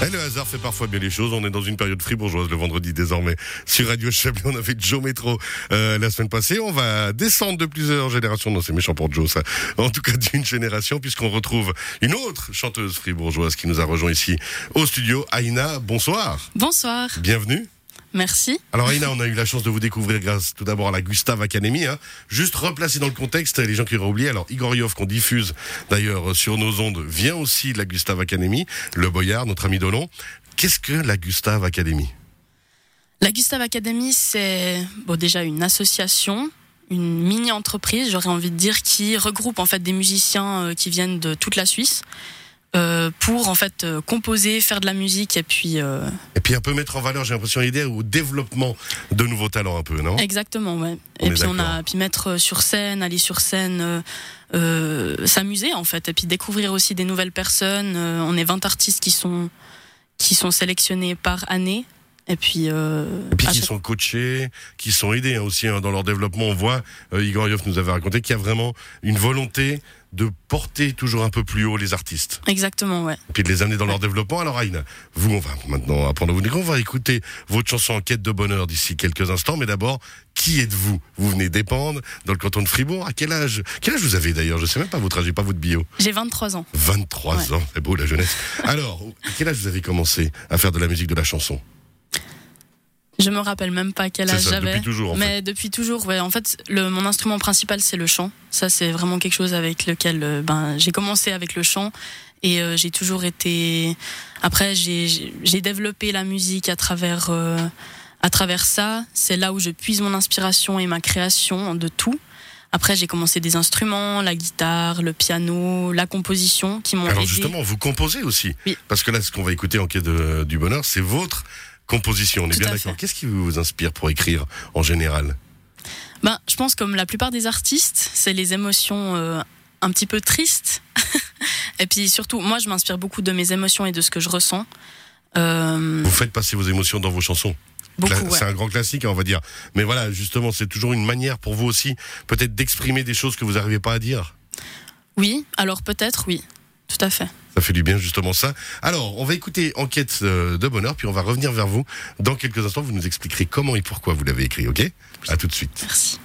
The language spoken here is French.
Et le hasard fait parfois bien les choses. On est dans une période fribourgeoise le vendredi désormais. Sur Radio Chablais, on avait Joe Metro euh, la semaine passée. On va descendre de plusieurs générations. Non, c'est méchant pour Joe, ça. En tout cas, d'une génération, puisqu'on retrouve une autre chanteuse fribourgeoise qui nous a rejoint ici au studio. Aïna, bonsoir. Bonsoir. Bienvenue. Merci. Alors Aïna, on a eu la chance de vous découvrir grâce tout d'abord à la Gustave Academy. Hein. Juste replacer dans le contexte les gens qui auraient oublié. Alors Igor Yov qu'on diffuse d'ailleurs sur nos ondes vient aussi de la Gustave Academy. Le Boyard, notre ami Dolon. Qu'est-ce que la Gustave Academy La Gustave Academy, c'est bon, déjà une association, une mini-entreprise, j'aurais envie de dire, qui regroupe en fait des musiciens euh, qui viennent de toute la Suisse. Euh, pour en fait euh, composer, faire de la musique et puis euh, Et puis un peu mettre en valeur, j'ai l'impression, l'idée au développement de nouveaux talents un peu, non? Exactement ouais. On et puis on a puis mettre sur scène, aller sur scène, euh, euh, s'amuser en fait et puis découvrir aussi des nouvelles personnes. Euh, on est 20 artistes qui sont qui sont sélectionnés par année et puis euh, Et puis qui chaque- sont coachés, qui sont aidés hein, aussi hein, dans leur développement. On voit, euh, Igor Yov nous avait raconté qu'il y a vraiment une volonté de porter toujours un peu plus haut les artistes. exactement ouais. et puis de les amener dans leur développement. Alors Aïna, vous, on va maintenant apprendre à vous. On va écouter votre chanson en quête de bonheur d'ici quelques instants. Mais d'abord, qui êtes-vous? Vous venez d'épandre dans le canton de Fribourg. À quel âge Quel âge vous avez d'ailleurs? Je sais même pas votre âge, j'ai pas votre bio. J'ai 23 ans. 23 Ouais. ans, c'est beau la jeunesse. Alors, à quel âge vous avez commencé à faire de la musique, de la chanson? Je me rappelle même pas quel âge j'avais. depuis toujours, en fait. Mais depuis toujours, ouais. En fait, le, mon instrument principal, c'est le chant. Ça, c'est vraiment quelque chose avec lequel euh, ben, j'ai commencé avec le chant. Et euh, j'ai toujours été. Après, j'ai- développé la musique à travers, euh, à travers ça. C'est là où je puise mon inspiration et ma création de tout. Après, j'ai commencé des instruments, la guitare, le piano, la composition, qui m'ont Alors aidé. justement, vous composez aussi. Oui. Parce que là, ce qu'on va écouter en quête de- du bonheur, c'est votre composition. On est Tout bien d'accord. Qu'est-ce qui vous inspire pour écrire en général? Ben, je pense comme la plupart des artistes, c'est les émotions euh, un petit peu tristes. et puis surtout, moi, je m'inspire beaucoup de mes émotions et de ce que je ressens. Euh, Vous faites passer vos émotions dans vos chansons. ouais. C'est un grand classique, hein, on va dire. Mais voilà, justement, c'est toujours une manière pour vous aussi, peut-être d'exprimer des choses que vous n'arrivez pas à dire? Oui, alors peut-être, oui, tout à fait. Ça fait du bien, justement, ça. Alors, on va écouter Enquête euh, de bonheur, puis on va revenir vers vous. Dans quelques instants, vous nous expliquerez comment et pourquoi vous l'avez écrit, ok? À tout de suite. Merci.